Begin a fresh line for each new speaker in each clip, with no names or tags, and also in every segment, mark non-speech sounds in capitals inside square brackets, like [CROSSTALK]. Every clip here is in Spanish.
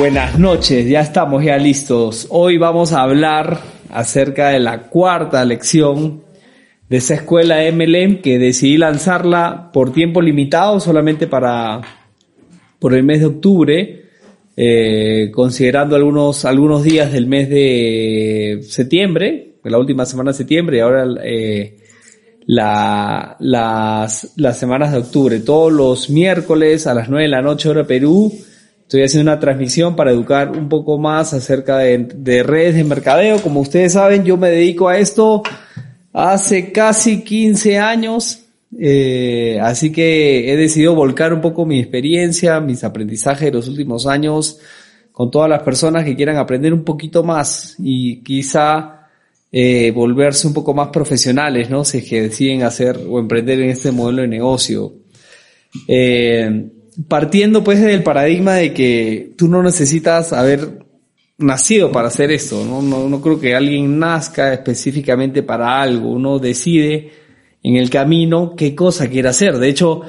Buenas noches, ya estamos ya listos. Hoy vamos a hablar acerca de la cuarta lección de esa escuela MLM que decidí lanzarla por tiempo limitado, solamente para por el mes de octubre, eh, considerando algunos, algunos días del mes de septiembre, la última semana de septiembre y ahora eh, la, las, las semanas de octubre, todos los miércoles a las 9 de la noche hora Perú Estoy haciendo una transmisión para educar un poco más acerca de, redes de mercadeo. Como ustedes saben, yo me dedico a esto hace casi 15 años. Eh, así que he decidido volcar un poco mi experiencia, mis aprendizajes de los últimos años con todas las personas que quieran aprender un poquito más y quizá eh, volverse un poco más profesionales, ¿no? Si es que deciden hacer o emprender en este modelo de negocio. Eh, partiendo pues del paradigma de que tú no necesitas haber nacido para hacer esto, ¿no? No, creo que alguien nazca específicamente para algo, uno decide en el camino qué cosa quiere hacer. De hecho,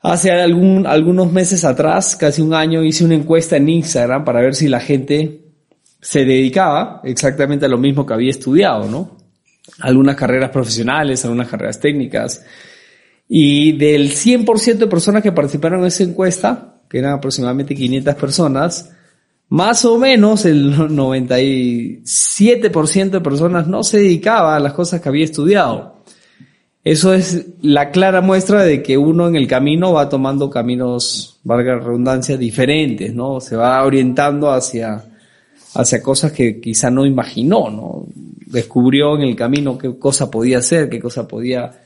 hace algún, algunos meses atrás, casi un año, hice una encuesta en Instagram para ver si la gente se dedicaba exactamente a lo mismo que había estudiado, ¿no? Algunas carreras profesionales, algunas carreras técnicas, y del 100% de personas que participaron en esa encuesta, que eran aproximadamente 500 personas, más o menos el 97% de personas no se dedicaba a las cosas que había estudiado. Eso es la clara muestra de que uno en el camino va tomando caminos, valga la redundancia, diferentes, ¿no? Se va orientando hacia, hacia cosas que quizá no imaginó, ¿no? Descubrió en el camino qué cosa podía hacer, qué cosa podía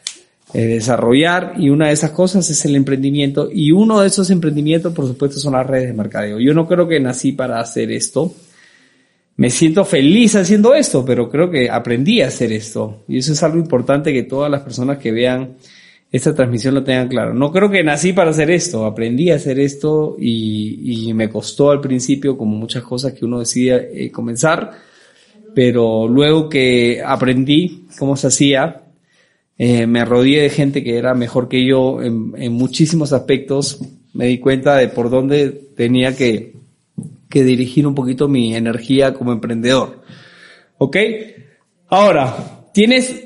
eh, desarrollar y una de esas cosas es el emprendimiento y uno de esos emprendimientos por supuesto son las redes de mercadeo. Yo no creo que nací para hacer esto. Me siento feliz haciendo esto, pero creo que aprendí a hacer esto y eso es algo importante que todas las personas que vean esta transmisión lo tengan claro. No creo que nací para hacer esto, aprendí a hacer esto y, me costó al principio como muchas cosas que uno decide eh, comenzar, pero luego que aprendí cómo se hacía, eh, me rodeé de gente que era mejor que yo en, muchísimos aspectos. Me di cuenta de por dónde tenía que, que dirigir un poquito mi energía como emprendedor. ¿Ok? Ahora, tienes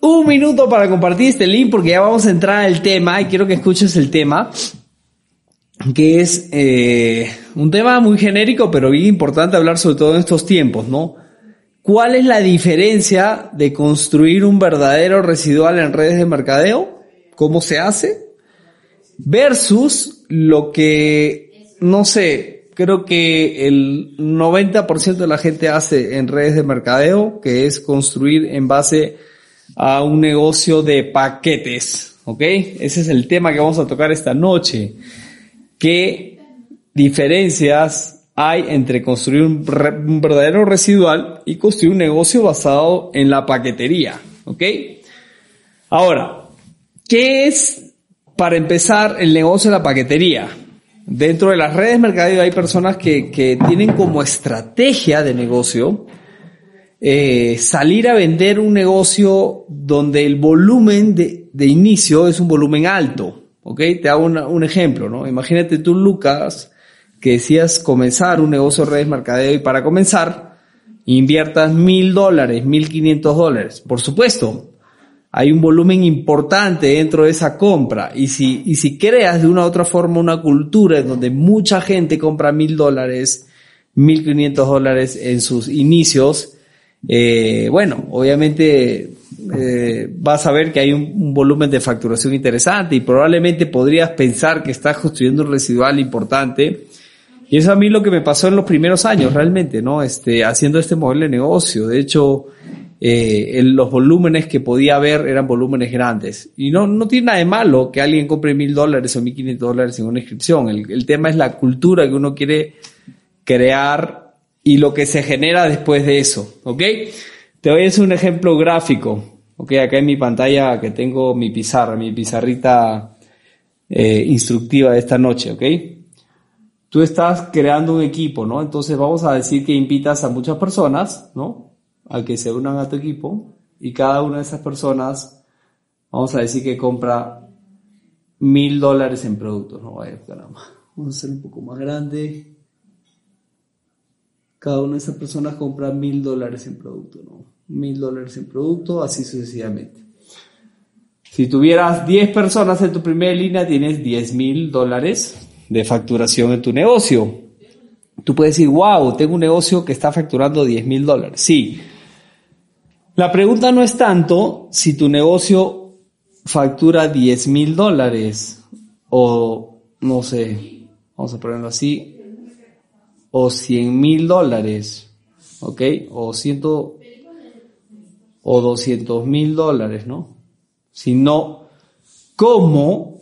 un minuto para compartir este link porque ya vamos a entrar al tema y quiero que escuches el tema que es eh, un tema muy genérico pero bien importante hablar sobre todo en estos tiempos, ¿no? ¿Cuál es la diferencia de construir un verdadero residual en redes de mercadeo? ¿Cómo se hace? Versus lo que, no sé, creo que el 90% de la gente hace en redes de mercadeo, que es construir en base a un negocio de paquetes. ¿Ok? Ese es el tema que vamos a tocar esta noche. ¿Qué diferencias hay entre construir un, verdadero residual y construir un negocio basado en la paquetería. ¿Ok? Ahora, ¿qué es para empezar el negocio de la paquetería? Dentro de las redes de hay personas que, tienen como estrategia de negocio eh, salir a vender un negocio donde el volumen de, de inicio es un volumen alto. ¿Ok? Te hago un ejemplo, ¿no? Imagínate tú, Lucas, que decías comenzar un negocio de redes mercadeo y para comenzar inviertas mil dólares, mil quinientos dólares. Por supuesto, hay un volumen importante dentro de esa compra y si, y si creas de una u otra forma una cultura en donde mucha gente compra mil dólares, mil quinientos dólares en sus inicios, eh, bueno, obviamente eh, vas a ver que hay un, un, volumen de facturación interesante y probablemente podrías pensar que estás construyendo un residual importante y eso a mí lo que me pasó en los primeros años, realmente, ¿no? Este, haciendo este modelo de negocio. De hecho, eh, los volúmenes que podía ver eran volúmenes grandes. Y no, no tiene nada de malo que alguien compre mil dólares o mil quinientos dólares en una inscripción. El, el tema es la cultura que uno quiere crear y lo que se genera después de eso, ¿ok? Te voy a hacer un ejemplo gráfico, ¿ok? Acá en mi pantalla que tengo mi pizarra, mi pizarrita eh, instructiva de esta noche, ¿ok? Tú estás creando un equipo, ¿no? Entonces vamos a decir que invitas a muchas personas, ¿no? A que se unan a tu equipo y cada una de esas personas, vamos a decir que compra mil dólares en productos, ¿no? Vaya, caramba. Vamos a hacer un poco más grande. cada una de esas personas compra mil dólares en producto, ¿no? Mil dólares en producto, así sucesivamente. Si tuvieras 10 personas en tu primera línea, tienes 10 mil dólares de facturación en tu negocio. Tú puedes decir, wow, tengo un negocio que está facturando 10 mil dólares. Sí. La pregunta no es tanto si tu negocio factura 10 mil dólares o, no sé, vamos a ponerlo así, o 100 mil dólares, ¿ok? O 100 o 200 mil dólares, ¿no? Sino, ¿cómo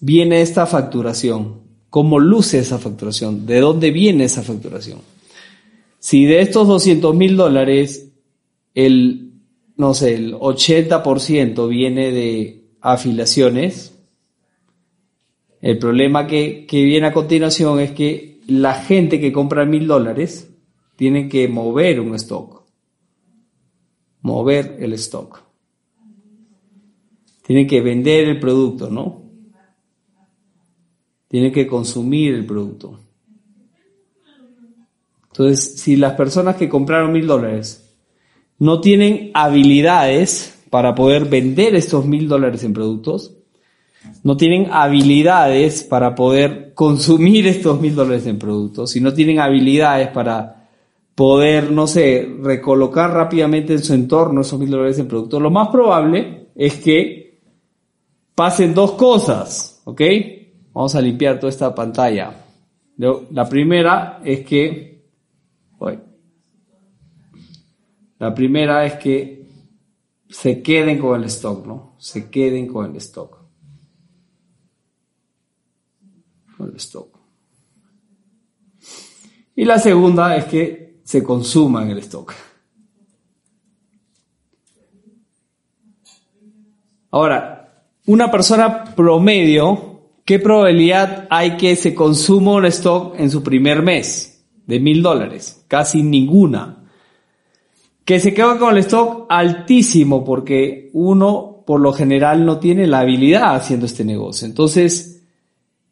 viene esta facturación? ¿Cómo luce esa facturación? ¿De dónde viene esa facturación? Si de estos 200 mil dólares, el, no sé, el 80% viene de afiliaciones, el problema que, que viene a continuación es que la gente que compra mil dólares tiene que mover un stock. Mover el stock. Tiene que vender el producto, ¿no? Tiene que consumir el producto. Entonces, si las personas que compraron mil dólares no tienen habilidades para poder vender estos mil dólares en productos, no tienen habilidades para poder consumir estos mil dólares en productos, si no tienen habilidades para poder, no sé, recolocar rápidamente en su entorno esos mil dólares en productos, lo más probable es que pasen dos cosas, ¿ok? Vamos a limpiar toda esta pantalla. La primera es que, la primera es que se queden con el stock, ¿no? Se queden con el stock. Con el stock. Y la segunda es que se consuma en el stock. Ahora, una persona promedio ¿qué probabilidad hay que se consuma un stock en su primer mes de mil dólares? Casi ninguna. Que se quede con el stock altísimo porque uno por lo general no tiene la habilidad haciendo este negocio. Entonces,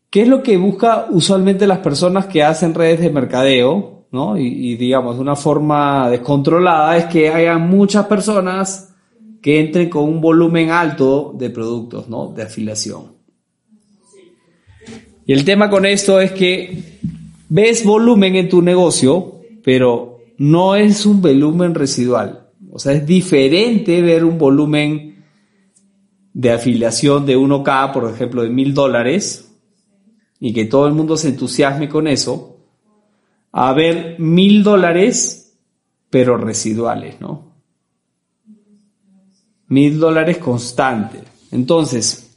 ¿qué es lo que busca usualmente las personas que hacen redes de mercadeo? ¿no? Y, y digamos, una forma descontrolada es que haya muchas personas que entren con un volumen alto de productos, ¿no? De afiliación. Y el tema con esto es que ves volumen en tu negocio, pero no es un volumen residual. O sea, es diferente ver un volumen de afiliación de 1K, por ejemplo, de mil dólares, y que todo el mundo se entusiasme con eso, a ver mil dólares, pero residuales, ¿no? Mil dólares constantes. Entonces,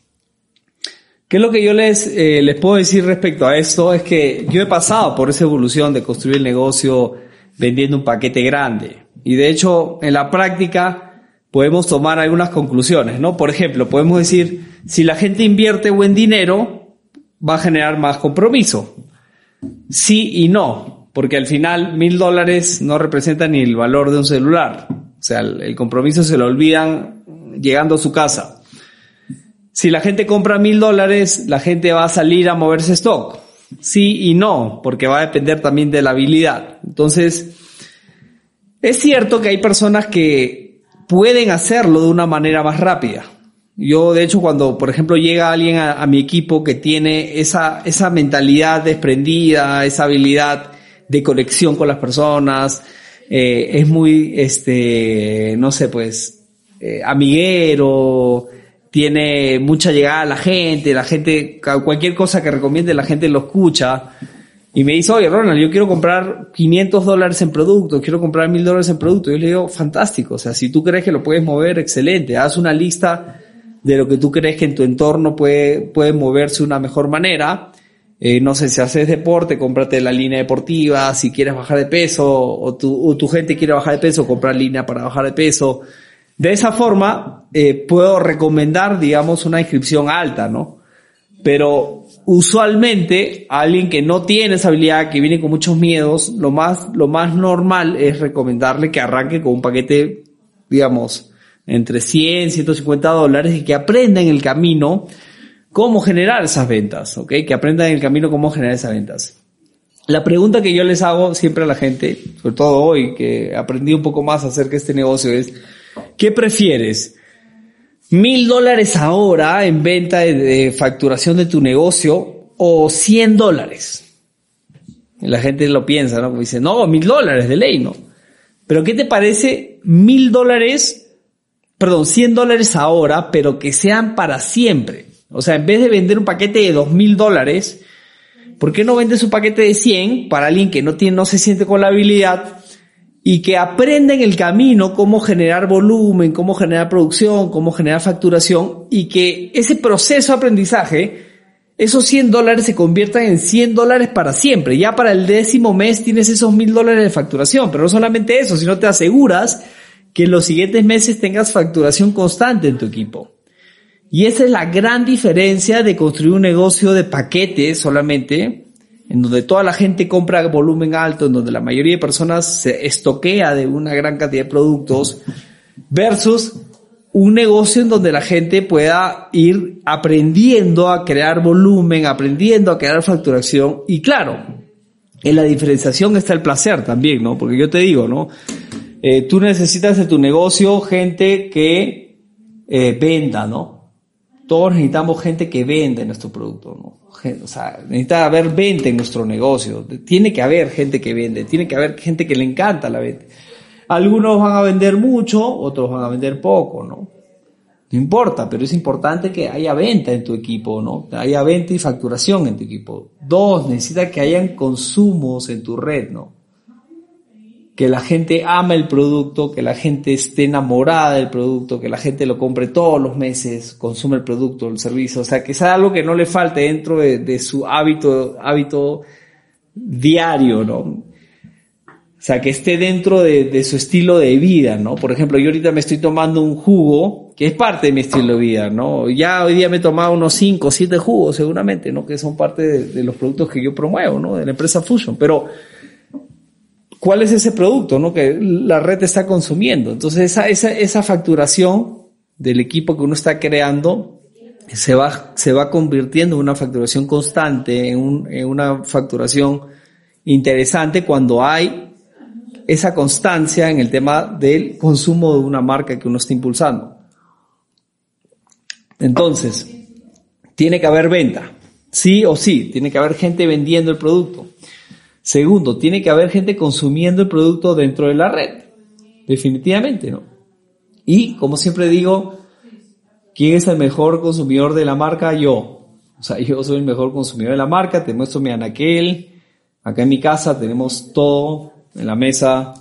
¿Qué es lo que yo les, eh, les puedo decir respecto a esto? Es que yo he pasado por esa evolución de construir el negocio vendiendo un paquete grande. Y de hecho, en la práctica podemos tomar algunas conclusiones, ¿no? Por ejemplo, podemos decir, si la gente invierte buen dinero, va a generar más compromiso. Sí y no, porque al final mil dólares no representan ni el valor de un celular. O sea, el compromiso se lo olvidan llegando a su casa. Si la gente compra mil dólares, la gente va a salir a moverse stock. Sí y no, porque va a depender también de la habilidad. Entonces, es cierto que hay personas que pueden hacerlo de una manera más rápida. Yo, de hecho, cuando, por ejemplo, llega alguien a, mi equipo que tiene esa, esa mentalidad desprendida, esa habilidad de conexión con las personas, eh, es muy, este, no sé, pues, eh, amiguero, tiene mucha llegada a la gente, la gente, cualquier cosa que recomiende, la gente lo escucha. Y me dice, oye, Ronald, yo quiero comprar 500 dólares en producto, quiero comprar 1000 dólares en producto. Yo le digo, fantástico. O sea, si tú crees que lo puedes mover, excelente. Haz una lista de lo que tú crees que en tu entorno puede, puede moverse de una mejor manera. Eh, no sé, si haces deporte, cómprate la línea deportiva. Si quieres bajar de peso o tu, o tu gente quiere bajar de peso, comprar línea para bajar de peso. De esa forma, eh, puedo recomendar, digamos, una inscripción alta, ¿no? Pero usualmente, alguien que no tiene esa habilidad, que viene con muchos miedos, lo más, lo más normal es recomendarle que arranque con un paquete, digamos, entre 100, 150 dólares y que aprenda en el camino cómo generar esas ventas, ¿ok? Que aprenda en el camino cómo generar esas ventas. La pregunta que yo les hago siempre a la gente, sobre todo hoy que aprendí un poco más acerca de este negocio, es, ¿qué prefieres? ¿Mil dólares ahora en venta de, facturación de tu negocio o cien dólares? la gente lo piensa, ¿no? dice, no, mil dólares de ley, ¿no? Pero ¿qué te parece mil dólares, perdón, cien dólares ahora, pero que sean para siempre? O sea, en vez de vender un paquete de dos mil dólares, ¿por qué no vendes un paquete de 100 para alguien que no tiene, no se siente con la habilidad y que aprenda en el camino cómo generar volumen, cómo generar producción, cómo generar facturación y que ese proceso de aprendizaje, esos 100 dólares se conviertan en 100 dólares para siempre. Ya para el décimo mes tienes esos 1000 dólares de facturación, pero no solamente eso, sino te aseguras que en los siguientes meses tengas facturación constante en tu equipo. Y esa es la gran diferencia de construir un negocio de paquetes solamente, en donde toda la gente compra volumen alto, en donde la mayoría de personas se estoquea de una gran cantidad de productos, versus un negocio en donde la gente pueda ir aprendiendo a crear volumen, aprendiendo a crear facturación. Y claro, en la diferenciación está el placer también, ¿no? Porque yo te digo, ¿no? Eh, tú necesitas de tu negocio gente que eh, venda, ¿no? Todos necesitamos gente que vende nuestro producto, ¿no? O sea, necesita haber venta en nuestro negocio. Tiene que haber gente que vende, tiene que haber gente que le encanta la venta. Algunos van a vender mucho, otros van a vender poco, ¿no? No importa, pero es importante que haya venta en tu equipo, ¿no? Haya venta y facturación en tu equipo. Dos, necesita que hayan consumos en tu red, ¿no? Que la gente ama el producto, que la gente esté enamorada del producto, que la gente lo compre todos los meses, consume el producto, el servicio, o sea, que sea algo que no le falte dentro de, su hábito, hábito diario, ¿no? O sea, que esté dentro de, su estilo de vida, ¿no? Por ejemplo, yo ahorita me estoy tomando un jugo que es parte de mi estilo de vida, ¿no? Ya hoy día me he tomado unos 5 o 7 jugos seguramente, ¿no? Que son parte de, de, los productos que yo promuevo, ¿no? De la empresa Fusion. Pero cuál es ese producto ¿no? que la red está consumiendo. Entonces esa, esa, esa facturación del equipo que uno está creando se va, se va convirtiendo en una facturación constante, en, un, en una facturación interesante cuando hay esa constancia en el tema del consumo de una marca que uno está impulsando. Entonces, tiene que haber venta, sí o sí, tiene que haber gente vendiendo el producto. Segundo, tiene que haber gente consumiendo el producto dentro de la red. Definitivamente, ¿no? Y, como siempre digo, ¿quién es el mejor consumidor de la marca? Yo. O sea, [LAUGHS] yo soy el mejor consumidor de la marca, te muestro mi anaquel. Acá en mi casa tenemos todo en la mesa,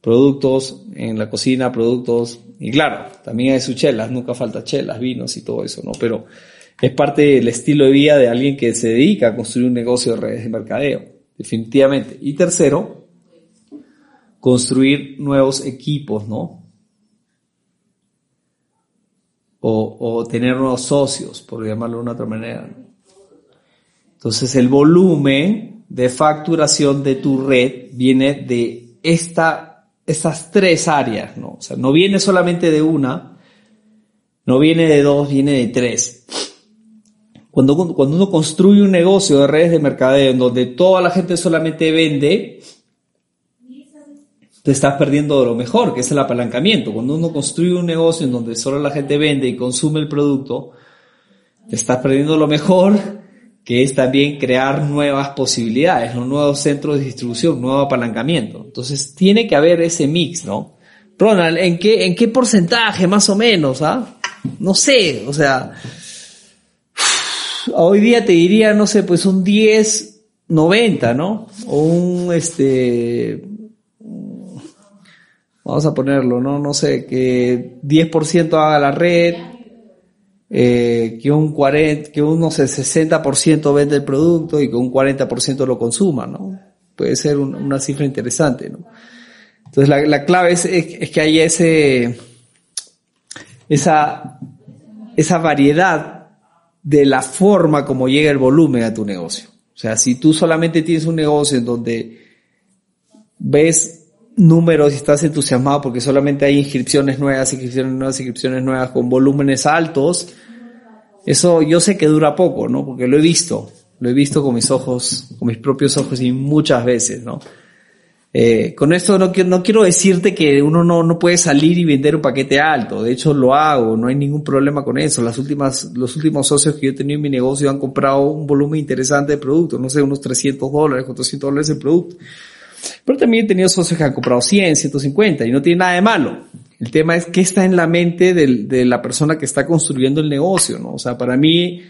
productos, en la cocina, productos. Y claro, también hay sus chelas, nunca falta chelas, vinos y todo eso, ¿no? Pero es parte del estilo de vida de alguien que se dedica a construir un negocio de redes de mercadeo definitivamente. Y tercero, construir nuevos equipos, ¿no? O, tener nuevos socios, por llamarlo de una otra manera. Entonces el volumen de facturación de tu red viene de esta, estas tres áreas, ¿no? O sea, no viene solamente de una, no viene de dos, viene de tres. Cuando, cuando uno construye un negocio de redes de mercadeo en donde toda la gente solamente vende, te estás perdiendo de lo mejor, que es el apalancamiento. Cuando uno construye un negocio en donde solo la gente vende y consume el producto, te estás perdiendo lo mejor, que es también crear nuevas posibilidades, los nuevos centros de distribución, nuevo apalancamiento. Entonces tiene que haber ese mix, ¿no? Ronald, ¿en qué, en qué porcentaje más o menos? Ah? No sé, o sea, hoy día te diría, no sé, pues un 10, 90, ¿no? O un, este, vamos a ponerlo, ¿no? No sé, que 10% haga la red, eh, que un 40, que un, no sé, 60% vende el producto y que un 40% lo consuma, ¿no? Puede ser una cifra interesante, ¿no? Entonces la, la clave es, es, que haya ese, esa, esa variedad de la forma como llega el volumen a tu negocio. O sea, si tú solamente tienes un negocio en donde ves números y estás entusiasmado porque solamente hay inscripciones nuevas, inscripciones nuevas, inscripciones nuevas con volúmenes altos, eso yo sé que dura poco, ¿no? Porque lo he visto. Lo he visto con mis ojos, con mis propios ojos y muchas veces, ¿no? Eh, con esto no, no quiero decirte que uno no, no puede salir y vender un paquete alto. De hecho, lo hago. No hay ningún problema con eso. Las últimas, los últimos socios que yo he tenido en mi negocio han comprado un volumen interesante de productos. No sé, unos 300 dólares, 400 dólares de producto. Pero también he tenido socios que han comprado 100, 150 y no tiene nada de malo. El tema es qué está en la mente de la persona que está construyendo el negocio, ¿no? O sea, para mí,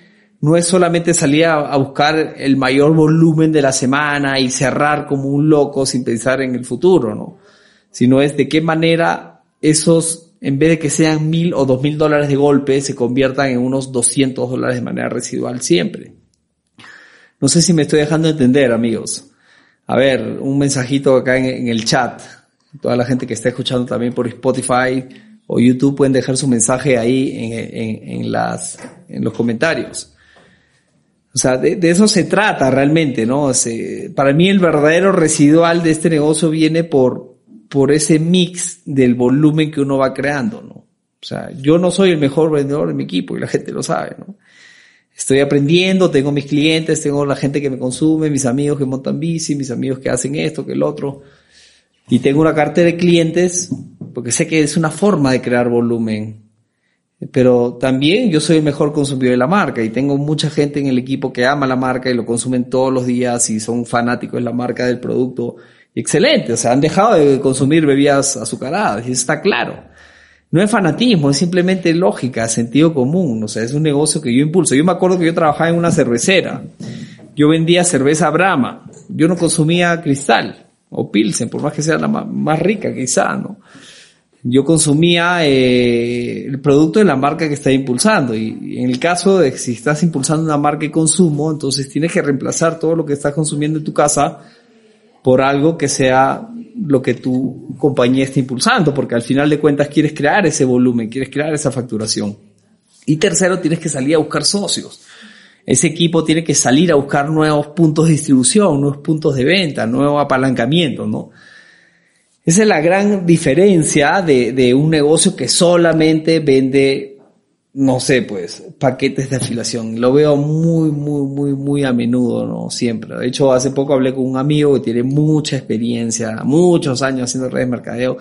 no es solamente salir a, buscar el mayor volumen de la semana y cerrar como un loco sin pensar en el futuro, ¿no? Sino es de qué manera esos, en vez de que sean mil o dos mil dólares de golpe, se conviertan en unos 200 dólares de manera residual siempre. No sé si me estoy dejando entender, amigos. A ver, un mensajito acá en, el chat. Toda la gente que está escuchando también por Spotify o YouTube pueden dejar su mensaje ahí en, en en los comentarios. O sea, de, eso se trata realmente, ¿no? para mí el verdadero residual de este negocio viene por, por ese mix del volumen que uno va creando, ¿no? O sea, yo no soy el mejor vendedor de mi equipo y la gente lo sabe, ¿no? Estoy aprendiendo, tengo mis clientes, tengo la gente que me consume, mis amigos que montan bici, mis amigos que hacen esto, que el otro. Y tengo una cartera de clientes porque sé que es una forma de crear volumen pero también yo soy el mejor consumidor de la marca y tengo mucha gente en el equipo que ama la marca y lo consumen todos los días y son fanáticos de la marca del producto. Excelente, o sea, han dejado de consumir bebidas azucaradas y está claro. No es fanatismo, es simplemente lógica, sentido común, o sea, es un negocio que yo impulso. Yo me acuerdo que yo trabajaba en una cervecera, yo vendía cerveza Brahma, yo no consumía cristal o Pilsen, por más que sea la más rica quizá, ¿no? Yo consumía eh, el producto de la marca que está impulsando. Y, en el caso de si estás impulsando una marca de consumo, entonces tienes que reemplazar todo lo que estás consumiendo en tu casa por algo que sea lo que tu compañía está impulsando, porque al final de cuentas quieres crear ese volumen, quieres crear esa facturación. Y tercero, tienes que salir a buscar socios. Ese equipo tiene que salir a buscar nuevos puntos de distribución, nuevos puntos de venta, nuevo apalancamiento, ¿no? Esa es la gran diferencia de, de un negocio que solamente vende, no sé, pues, paquetes de afiliación. Lo veo muy, muy, muy, muy a menudo, ¿no? Siempre. De hecho, hace poco hablé con un amigo que tiene mucha experiencia, muchos años haciendo redes de mercadeo,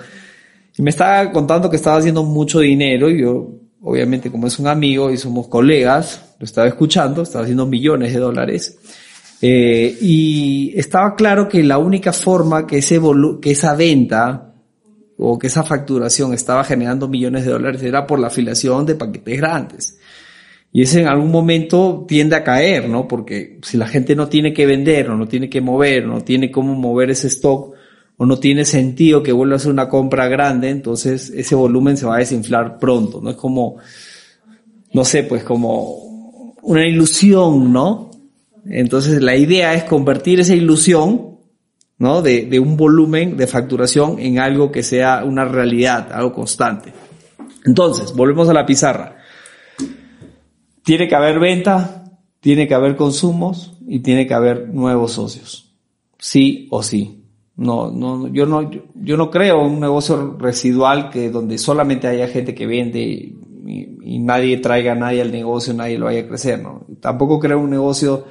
y me estaba contando que estaba haciendo mucho dinero y yo, obviamente, como es un amigo y somos colegas, lo estaba escuchando, estaba haciendo millones de dólares. Eh, y estaba claro que la única forma que, ese que esa venta o que esa facturación estaba generando millones de dólares era por la afiliación de paquetes grandes. Y ese en algún momento tiende a caer, ¿no? Porque si la gente no tiene que vender o no tiene que mover, no tiene cómo mover ese stock o no tiene sentido que vuelva a hacer una compra grande, entonces ese volumen se va a desinflar pronto, ¿no? Es como, no sé, pues como una ilusión, ¿no? Entonces la idea es convertir esa ilusión, ¿no? De, un volumen de facturación en algo que sea una realidad, algo constante. Entonces, volvemos a la pizarra. Tiene que haber venta, tiene que haber consumos y tiene que haber nuevos socios. Sí o sí. No, no, yo no, yo no creo un negocio residual que donde solamente haya gente que vende y, y nadie traiga a nadie al negocio, nadie lo vaya a crecer, ¿no? Tampoco creo un negocio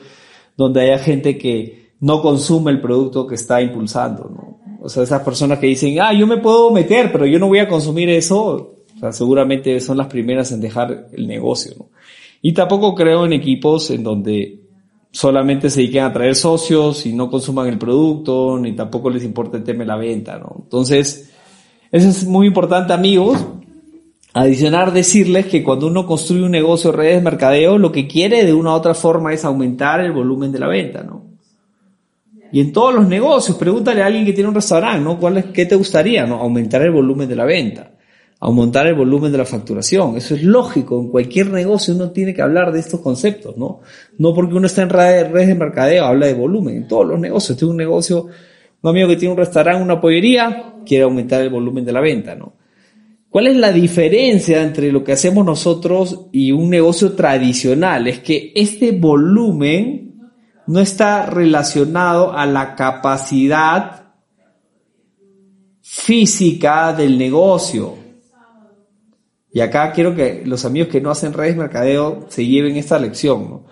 donde haya gente que no consume el producto que está impulsando, ¿no? O sea, esas personas que dicen, ah, yo me puedo meter, pero yo no voy a consumir eso, o sea, seguramente son las primeras en dejar el negocio, ¿no? Y tampoco creo en equipos en donde solamente se dediquen a traer socios y no consuman el producto, ni tampoco les importa el tema de la venta, ¿no? Entonces, eso es muy importante, amigos, Adicionar, decirles que cuando uno construye un negocio de redes de mercadeo, lo que quiere de una u otra forma es aumentar el volumen de la venta, ¿no? Y en todos los negocios, pregúntale a alguien que tiene un restaurante, ¿no? ¿Cuál es, ¿Qué te gustaría, no? Aumentar el volumen de la venta, aumentar el volumen de la facturación. Eso es lógico. En cualquier negocio uno tiene que hablar de estos conceptos, ¿no? No porque uno está en redes de mercadeo, habla de volumen. En todos los negocios, tiene un negocio, un amigo que tiene un restaurante, una pollería, quiere aumentar el volumen de la venta, ¿no? ¿Cuál es la diferencia entre lo que hacemos nosotros y un negocio tradicional? Es que este volumen no está relacionado a la capacidad física del negocio. Y acá quiero que los amigos que no hacen redes mercadeo se lleven esta lección.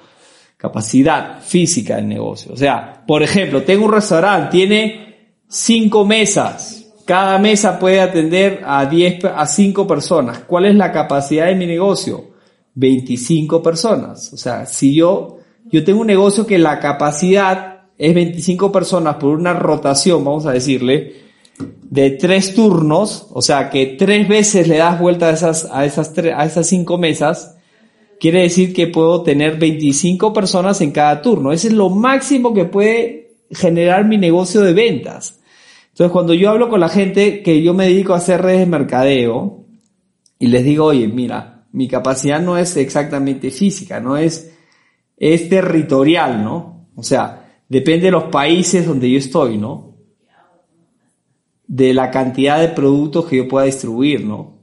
capacidad física del negocio. O sea, por ejemplo, tengo un restaurante, tiene cinco mesas. Cada mesa puede atender a 10, a 5 personas. ¿Cuál es la capacidad de mi negocio? 25 personas. O sea, si yo, yo tengo un negocio que la capacidad es 25 personas por una rotación, vamos a decirle, de tres turnos, o sea, que tres veces le das vuelta a esas, a esas, a esas cinco mesas, quiere decir que puedo tener 25 personas en cada turno. Ese es lo máximo que puede generar mi negocio de ventas. Entonces, cuando yo hablo con la gente que yo me dedico a hacer redes de mercadeo y les digo, oye, mira, mi capacidad no es exactamente física, no es, es territorial, ¿no? O sea, depende de los países donde yo estoy, ¿no? De la cantidad de productos que yo pueda distribuir, ¿no?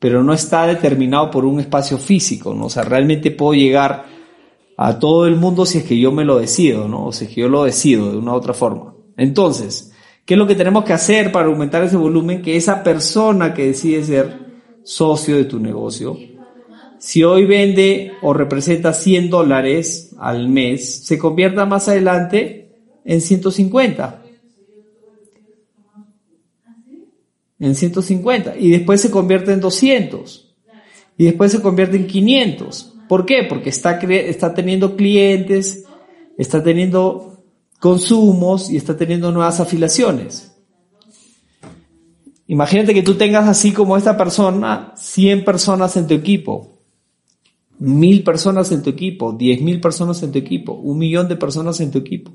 pero no está determinado por un espacio físico, ¿no? O sea, realmente puedo llegar a todo el mundo si es que yo me lo decido, ¿no? O si es que yo lo decido de una u otra forma. Entonces, ¿qué es lo que tenemos que hacer para aumentar ese volumen? Que esa persona que decide ser socio de tu negocio, si hoy vende o representa 100 dólares al mes, se convierta más adelante en 150 en 150 y después se convierte en 200 y después se convierte en 500. ¿Por qué? Porque está, está teniendo clientes, está teniendo consumos y está teniendo nuevas afiliaciones. Imagínate que tú tengas así como esta persona 100 personas en tu equipo, 1000 personas en tu equipo, 10.000 personas en tu equipo, un millón de personas en tu equipo.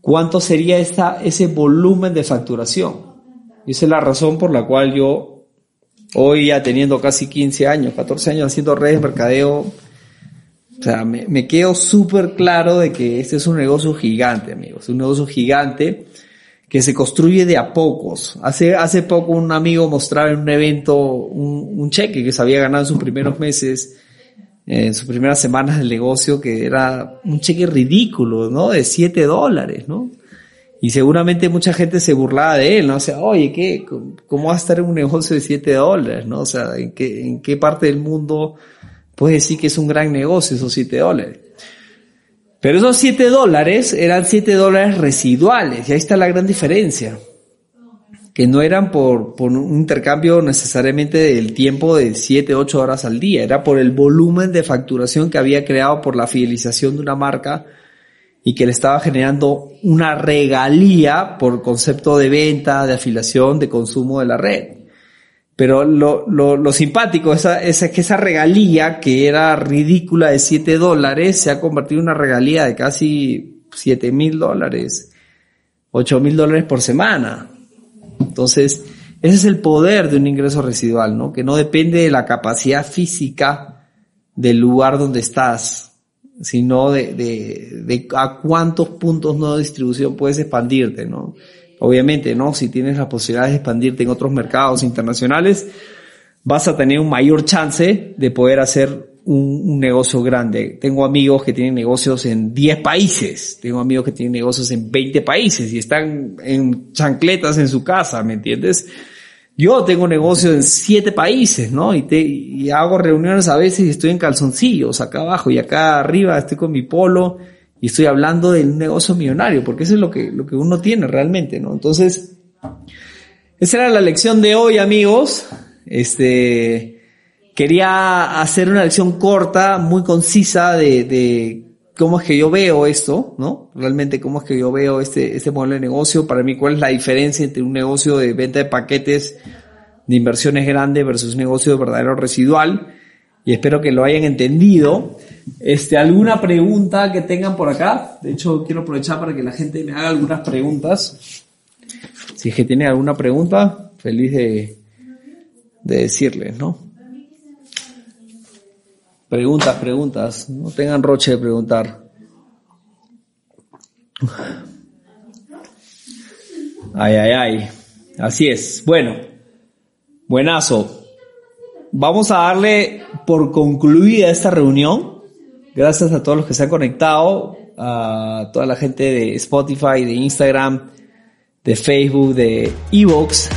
¿Cuánto sería esta, ese volumen de facturación? Y esa es la razón por la cual yo, hoy ya teniendo casi 15 años, 14 años haciendo redes de mercadeo, o sea, me, quedo súper claro de que este es un negocio gigante, amigos. Un negocio gigante que se construye de a pocos. Hace, hace poco un amigo mostraba en un evento un, cheque que se había ganado en sus primeros meses, en sus primeras semanas del negocio, que era un cheque ridículo, ¿no? De 7 dólares, ¿no? Y seguramente mucha gente se burlaba de él, ¿no? O sea, oye, ¿qué? ¿Cómo va a estar en un negocio de 7 dólares, no? O sea, ¿en qué, ¿en qué parte del mundo puedes decir que es un gran negocio esos 7 dólares? Pero esos 7 dólares eran 7 dólares residuales, y ahí está la gran diferencia. Que no eran por, por un intercambio necesariamente del tiempo de 7, 8 horas al día, era por el volumen de facturación que había creado por la fidelización de una marca y que le estaba generando una regalía por concepto de venta, de afiliación, de consumo de la red. Pero lo, lo, lo simpático es, es, que esa regalía, que era ridícula de 7 dólares, se ha convertido en una regalía de casi 7 mil dólares, 8 mil dólares por semana. Entonces, ese es el poder de un ingreso residual, ¿no? Que no depende de la capacidad física del lugar donde estás, sino de, de, de a cuántos puntos no de distribución puedes expandirte, ¿no? Obviamente, ¿no? Si tienes la posibilidad de expandirte en otros mercados internacionales, vas a tener un mayor chance de poder hacer un, negocio grande. Tengo amigos que tienen negocios en 10 países, tengo amigos que tienen negocios en 20 países y están en chancletas en su casa, ¿me entiendes? Yo tengo negocio en siete países, ¿no? Y, te, y hago reuniones a veces y estoy en calzoncillos acá abajo y acá arriba estoy con mi polo y estoy hablando de un negocio millonario, porque eso es lo que, lo que uno tiene realmente, ¿no? Entonces, esa era la lección de hoy, amigos. Este, quería hacer una lección corta, muy concisa de, de cómo es que yo veo esto, ¿no? Realmente cómo es que yo veo este, este modelo de negocio. Para mí, cuál es la diferencia entre un negocio de venta de paquetes de inversiones grandes versus un negocio de verdadero residual. Y espero que lo hayan entendido. Este, ¿alguna pregunta que tengan por acá? De hecho, quiero aprovechar para que la gente me haga algunas preguntas. Si es que tienen alguna pregunta, feliz de, de decirles, ¿no? Preguntas, preguntas. No tengan roche de preguntar. Ay, ay, ay. Así es. Bueno, buenazo. Vamos a darle por concluida esta reunión. Gracias a todos los que se han conectado, a toda la gente de Spotify, de Instagram, de Facebook, de Evox